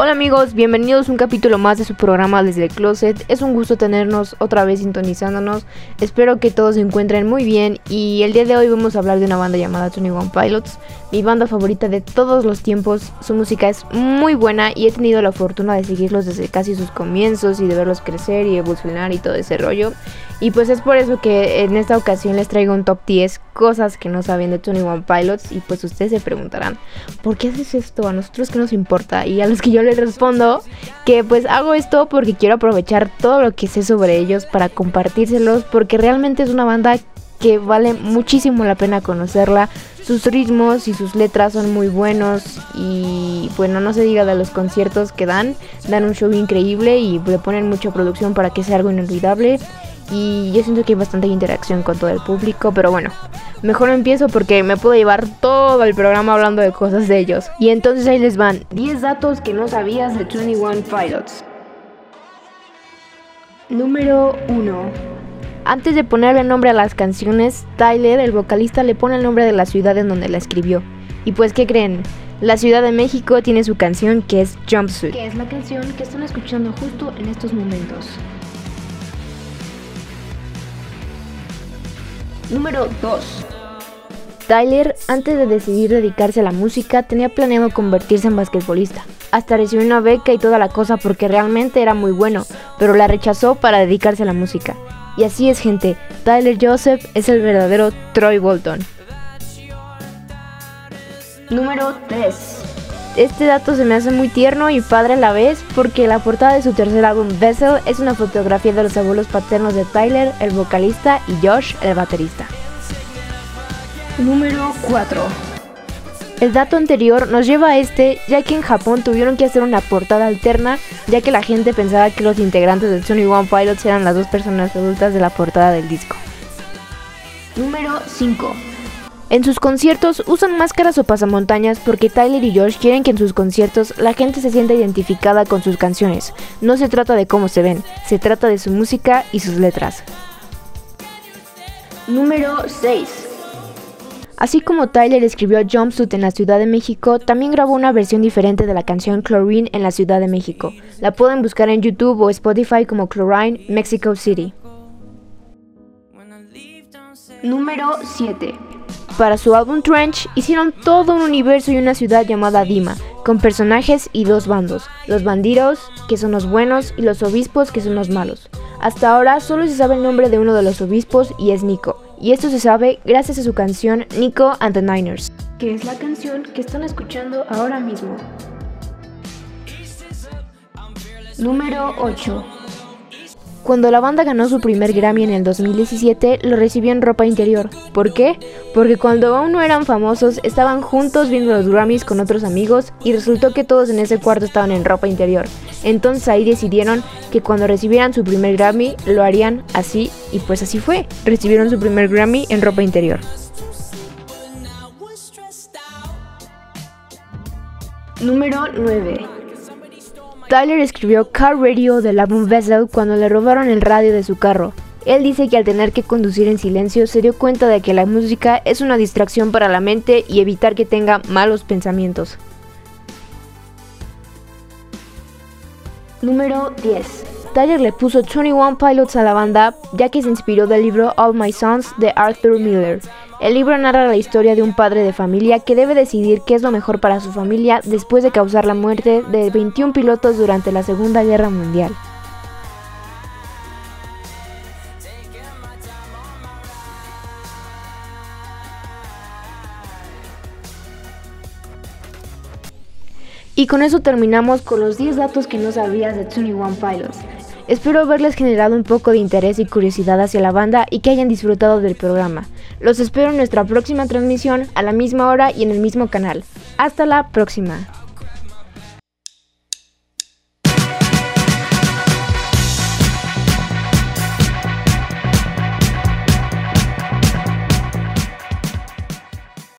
Hola amigos, bienvenidos a un capítulo más de su programa Desde el Closet. Es un gusto tenernos otra vez sintonizándonos. Espero que todos se encuentren muy bien y el día de hoy vamos a hablar de una banda llamada Tony One Pilots, mi banda favorita de todos los tiempos. Su música es muy buena y he tenido la fortuna de seguirlos desde casi sus comienzos y de verlos crecer y evolucionar y todo ese rollo. Y pues es por eso que en esta ocasión les traigo un top 10 cosas que no saben de Tony One Pilots y pues ustedes se preguntarán, ¿por qué haces esto? A nosotros que nos importa y a los que yo les respondo que pues hago esto porque quiero aprovechar todo lo que sé sobre ellos para compartírselos porque realmente es una banda que vale muchísimo la pena conocerla. Sus ritmos y sus letras son muy buenos y bueno, no se diga de los conciertos que dan, dan un show increíble y le ponen mucha producción para que sea algo inolvidable y yo siento que hay bastante interacción con todo el público, pero bueno, mejor empiezo porque me puedo llevar todo el programa hablando de cosas de ellos. Y entonces ahí les van 10 datos que no sabías de 21 Pilots. Número 1. Antes de ponerle nombre a las canciones, Tyler, el vocalista, le pone el nombre de la ciudad en donde la escribió. Y pues, ¿qué creen? La Ciudad de México tiene su canción que es Jumpsuit. Que es la canción que están escuchando justo en estos momentos. Número 2. Tyler, antes de decidir dedicarse a la música, tenía planeado convertirse en basquetbolista. Hasta recibió una beca y toda la cosa porque realmente era muy bueno, pero la rechazó para dedicarse a la música. Y así es gente, Tyler Joseph es el verdadero Troy Bolton. Número 3. Este dato se me hace muy tierno y padre a la vez porque la portada de su tercer álbum Vessel es una fotografía de los abuelos paternos de Tyler, el vocalista, y Josh, el baterista. Número 4. El dato anterior nos lleva a este, ya que en Japón tuvieron que hacer una portada alterna, ya que la gente pensaba que los integrantes de Sony One Pilots eran las dos personas adultas de la portada del disco. Número 5. En sus conciertos usan máscaras o pasamontañas porque Tyler y Josh quieren que en sus conciertos la gente se sienta identificada con sus canciones. No se trata de cómo se ven, se trata de su música y sus letras. Número 6. Así como Tyler escribió Jumpsuit en la Ciudad de México, también grabó una versión diferente de la canción Chlorine en la Ciudad de México. La pueden buscar en YouTube o Spotify como Chlorine Mexico City. Número 7. Para su álbum Trench hicieron todo un universo y una ciudad llamada Dima, con personajes y dos bandos, los bandidos, que son los buenos, y los obispos, que son los malos. Hasta ahora solo se sabe el nombre de uno de los obispos y es Nico, y esto se sabe gracias a su canción Nico and the Niners, que es la canción que están escuchando ahora mismo. Número 8. Cuando la banda ganó su primer Grammy en el 2017, lo recibió en ropa interior. ¿Por qué? Porque cuando aún no eran famosos, estaban juntos viendo los Grammys con otros amigos y resultó que todos en ese cuarto estaban en ropa interior. Entonces ahí decidieron que cuando recibieran su primer Grammy lo harían así y pues así fue. Recibieron su primer Grammy en ropa interior. Número 9. Tyler escribió Car Radio del álbum Vessel cuando le robaron el radio de su carro. Él dice que al tener que conducir en silencio se dio cuenta de que la música es una distracción para la mente y evitar que tenga malos pensamientos. Número 10. Tyler le puso 21 Pilots a la banda ya que se inspiró del libro All My Sons de Arthur Miller. El libro narra la historia de un padre de familia que debe decidir qué es lo mejor para su familia después de causar la muerte de 21 pilotos durante la Segunda Guerra Mundial. Y con eso terminamos con los 10 datos que no sabías de 21 Pilots. Espero haberles generado un poco de interés y curiosidad hacia la banda y que hayan disfrutado del programa. Los espero en nuestra próxima transmisión a la misma hora y en el mismo canal. Hasta la próxima.